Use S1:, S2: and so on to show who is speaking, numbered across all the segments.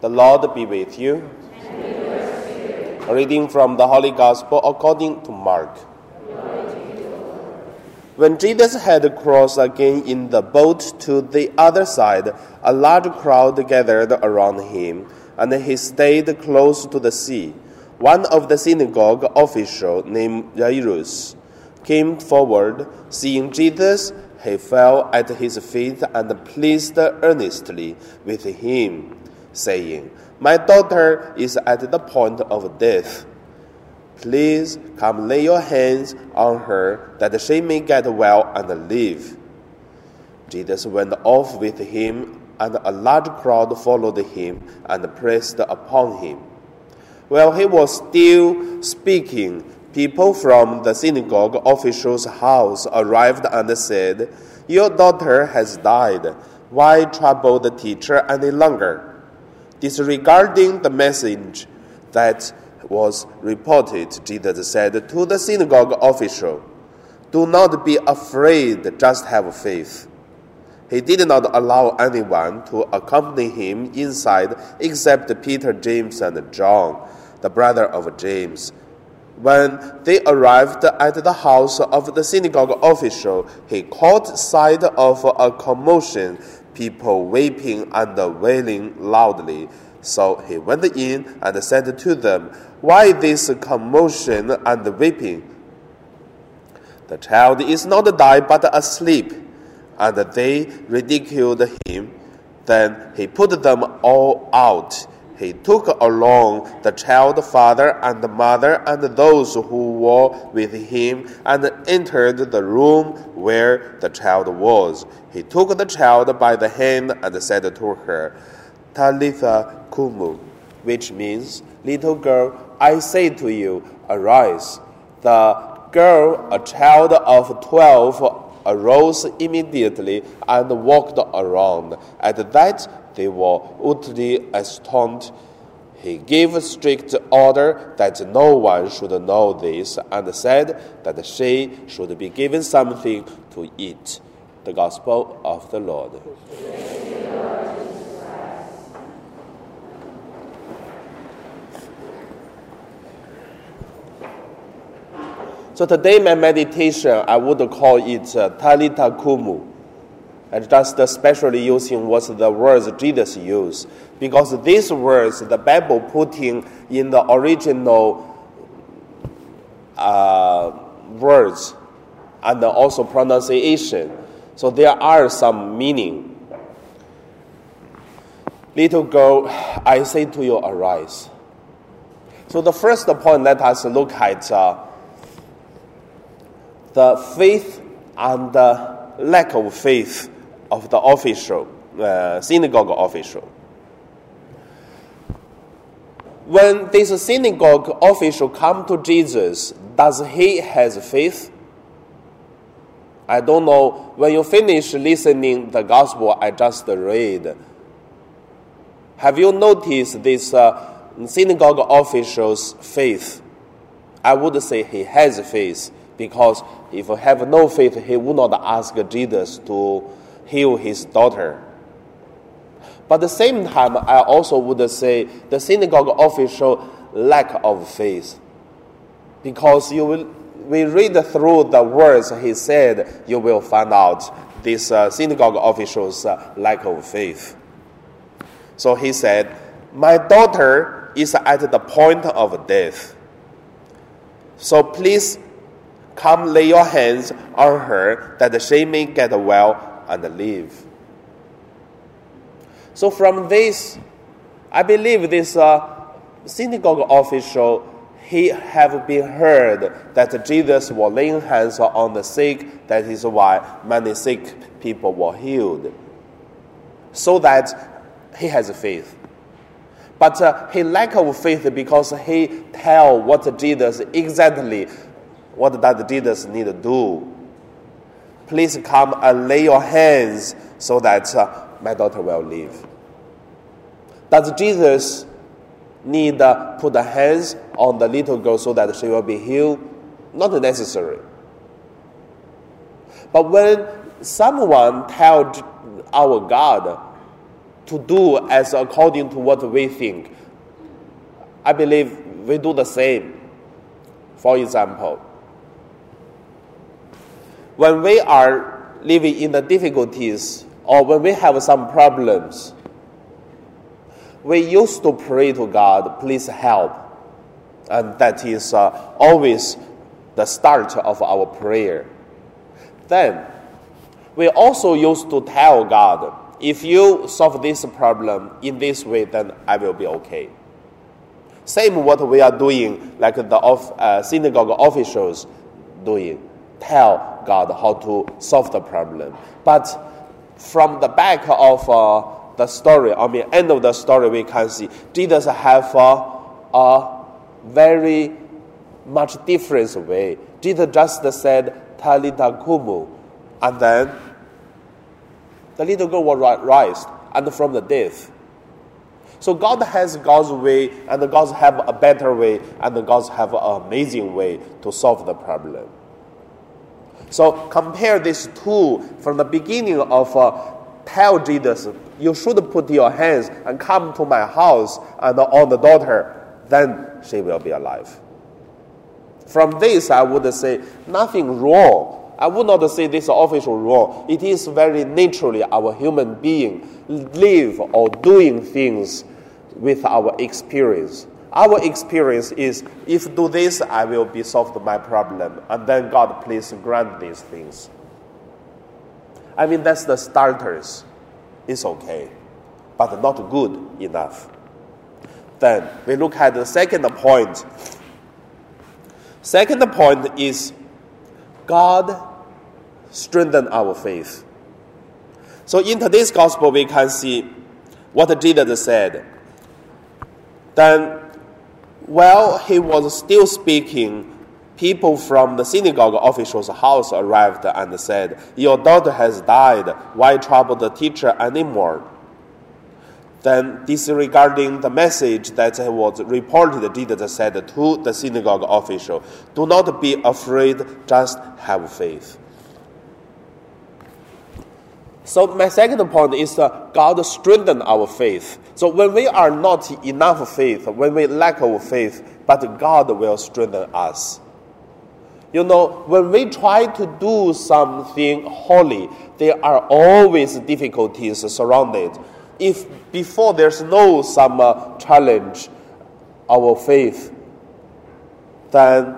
S1: The Lord be with you. Reading from the Holy Gospel according to Mark. When Jesus had crossed again in the boat to the other side, a large crowd gathered around him, and he stayed close to the sea. One of the synagogue officials, named Jairus, came forward. Seeing Jesus, he fell at his feet and pleaded earnestly with him saying, My daughter is at the point of death. Please come lay your hands on her that she may get well and live. Jesus went off with him, and a large crowd followed him and pressed upon him. While he was still speaking, people from the synagogue official's house arrived and said, Your daughter has died. Why trouble the teacher any longer? Disregarding the message that was reported, Jesus said to the synagogue official, Do not be afraid, just have faith. He did not allow anyone to accompany him inside except Peter, James, and John, the brother of James. When they arrived at the house of the synagogue official, he caught sight of a commotion people weeping and wailing loudly. So he went in and said to them, Why this commotion and weeping? The child is not dead but asleep. And they ridiculed him. Then he put them all out he took along the child father and mother and those who were with him and entered the room where the child was. He took the child by the hand and said to her, Talitha Kumu, which means, Little girl, I say to you, arise. The girl, a child of twelve, arose immediately and walked around. At that, they were utterly astonished. He gave strict order that no one should know this and said that she should be given something to eat. The Gospel of the Lord. So today, my meditation, I would call it uh, Talitha Kumu and just especially using what the words Jesus used. Because these words, the Bible putting in the original uh, words and also pronunciation. So there are some meaning. Little girl, I say to you, arise. So the first point, let us look at uh, the faith and the lack of faith of the official, uh, synagogue official. When this synagogue official come to Jesus, does he has faith? I don't know. When you finish listening the gospel I just read, have you noticed this uh, synagogue official's faith? I would say he has faith because if he have no faith, he would not ask Jesus to heal his daughter. But at the same time, I also would say the synagogue official lack of faith. Because you will, we read through the words he said, you will find out this uh, synagogue official's uh, lack of faith. So he said, My daughter is at the point of death. So please come lay your hands on her that she may get well and live. So from this, I believe this uh, synagogue official he have been heard that Jesus was laying hands on the sick. That is why many sick people were healed. So that he has faith. But uh, he lack of faith because he tell what Jesus exactly what does Jesus need to do please come and lay your hands so that uh, my daughter will live. Does Jesus need to put the hands on the little girl so that she will be healed? Not necessary. But when someone tells our God, to do as according to what we think. I believe we do the same. For example, when we are living in the difficulties or when we have some problems, we used to pray to God, please help. And that is uh, always the start of our prayer. Then, we also used to tell God, if you solve this problem in this way, then I will be okay. Same what we are doing, like the uh, synagogue officials doing. Tell God how to solve the problem. But from the back of uh, the story, I mean, end of the story, we can see Jesus have uh, a very much different way. Jesus just said, Talitha Kumu, and then the little girl was raised and from the death. So God has God's way, and God have a better way, and God have an amazing way to solve the problem. So compare these two from the beginning of uh, tell Jesus, you should put your hands and come to my house and on the daughter, then she will be alive. From this, I would say nothing wrong I would not say this official wrong. It is very naturally our human being live or doing things with our experience. Our experience is if do this, I will be solved my problem, and then God please grant these things. I mean that's the starters. It's okay, but not good enough. Then we look at the second point. Second point is God strengthen our faith. So in today's gospel, we can see what Jesus said. Then, while he was still speaking, people from the synagogue official's house arrived and said, Your daughter has died. Why trouble the teacher anymore? Then, disregarding the message that was reported, Jesus said to the synagogue official, Do not be afraid, just have faith. So my second point is that God strengthen our faith. So when we are not enough faith, when we lack of faith, but God will strengthen us. You know, when we try to do something holy, there are always difficulties surrounded. If before there's no some uh, challenge, our faith, then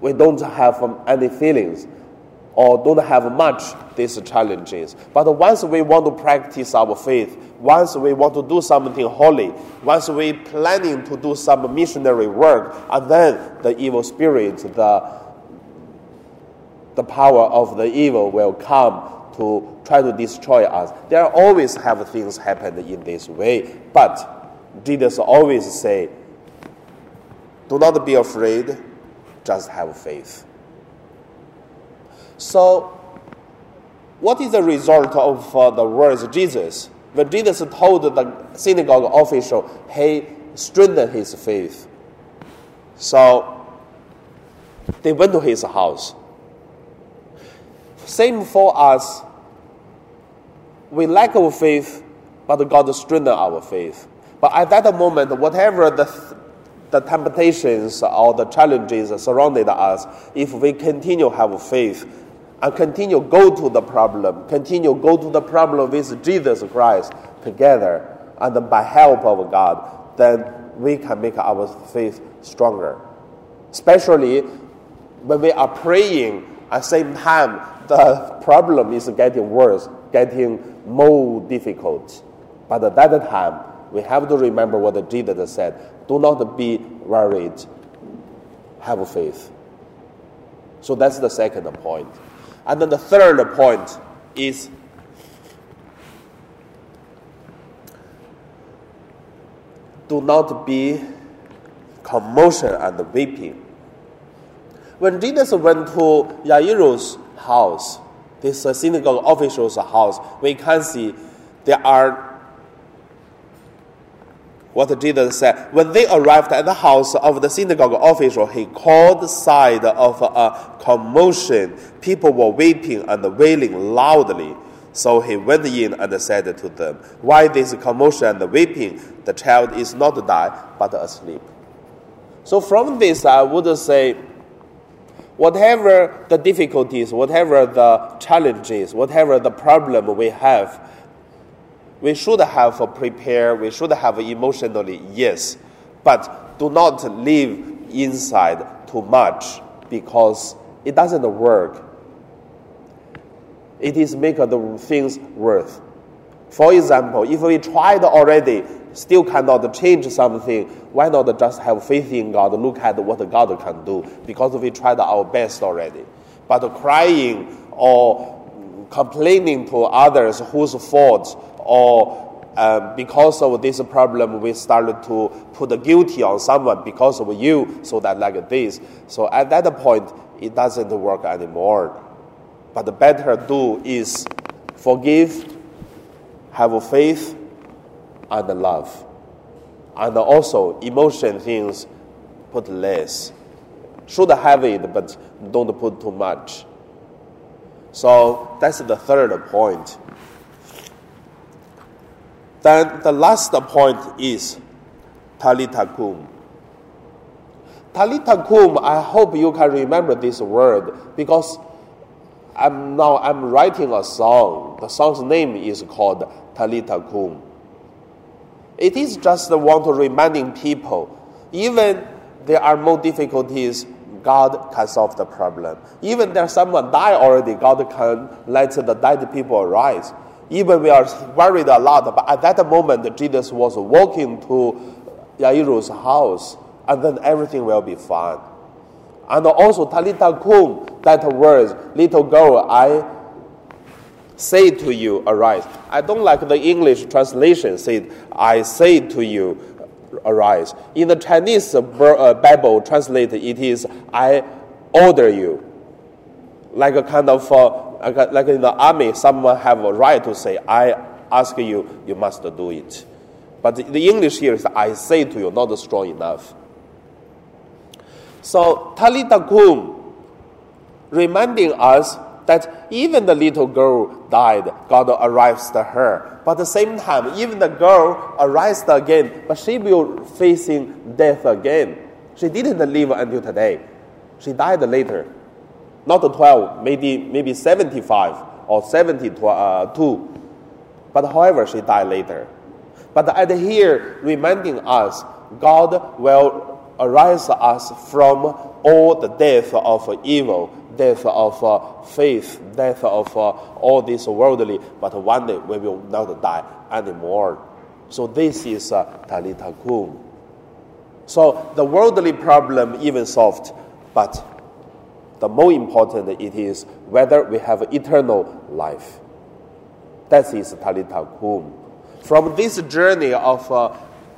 S1: we don't have um, any feelings or don't have much these challenges. But once we want to practice our faith, once we want to do something holy, once we planning to do some missionary work, and then the evil spirit, the the power of the evil will come to try to destroy us. There always have things happen in this way, but Jesus always say, "Do not be afraid, just have faith." So, what is the result of uh, the words of Jesus? When Jesus told the synagogue official, he strengthened his faith. So, they went to his house. Same for us. We lack of faith, but God strengthened our faith. But at that moment, whatever the, the temptations or the challenges surrounded us, if we continue have faith, and continue go to the problem, continue go to the problem with Jesus Christ together, and by help of God, then we can make our faith stronger. Especially when we are praying at the same time, the problem is getting worse, getting more difficult. But at that time, we have to remember what Jesus said do not be worried, have faith. So that's the second point. And then the third point is do not be commotion and weeping. When Jesus went to Jairus' house, this uh, synagogue official's house, we can see there are what Jesus said. When they arrived at the house of the synagogue official, he called side of a commotion. People were weeping and wailing loudly. So he went in and said to them, Why this commotion and weeping? The child is not dead, but asleep. So from this, I would say, whatever the difficulties, whatever the challenges, whatever the problem we have, we should have prepared, we should have emotionally, yes, but do not live inside too much because it doesn't work. It is make the things worth. For example, if we tried already, still cannot change something, why not just have faith in God, look at what God can do, because we tried our best already. But crying or complaining to others whose fault or um, because of this problem, we started to put the guilty on someone because of you, so that like this. So at that point, it doesn't work anymore. But the better do is forgive, have faith, and love. And also, emotion things, put less. Should have it, but don't put too much. So that's the third point. Then the last point is Talitha kum. Talitha kum, I hope you can remember this word because I'm now I'm writing a song. The song's name is called Talitha kum. It is just want to reminding people, even there are more difficulties, God can solve the problem. Even there's someone die already, God can let the dead people arise. Even we are worried a lot, but at that moment, Jesus was walking to Jairus' house, and then everything will be fine. And also, Talitha kum, that words, little girl, I say to you, arise. I don't like the English translation, said, I say to you, arise. In the Chinese uh, Bible translated, it is, I order you. Like a kind of uh, like, in the army, someone have a right to say, I ask you, you must do it. But the English here is, I say to you, not strong enough. So, Talitha kum, reminding us that even the little girl died, God arrives to her. But at the same time, even the girl arises again, but she will facing death again. She didn't live until today. She died later not 12, maybe, maybe 75 or 72. Uh, but however, she died later. But at here, reminding us, God will arise us from all the death of evil, death of uh, faith, death of uh, all this worldly, but one day we will not die anymore. So this is Talitha kum. So the worldly problem even solved, but the more important it is whether we have eternal life. That is Talitha kum. From this journey of uh,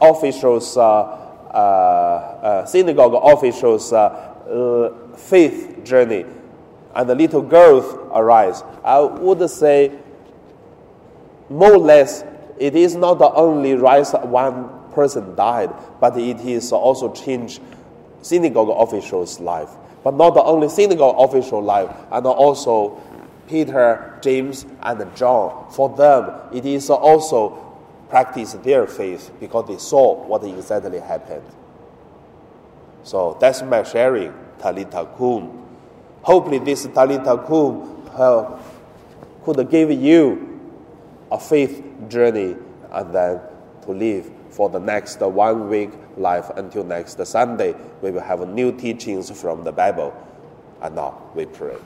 S1: officials, uh, uh, uh synagogue officials' uh, faith journey, and the little girls arise, I would say more or less it is not only rise one person died, but it is also changed synagogue officials' life but not the only synagogue official life, and also Peter, James, and John. For them, it is also practice their faith because they saw what exactly happened. So that's my sharing, Talitha kum. Hopefully, this Talitha kum uh, could give you a faith journey and then to live for the next uh, one week life until next Sunday. We will have new teachings from the Bible. And now we pray.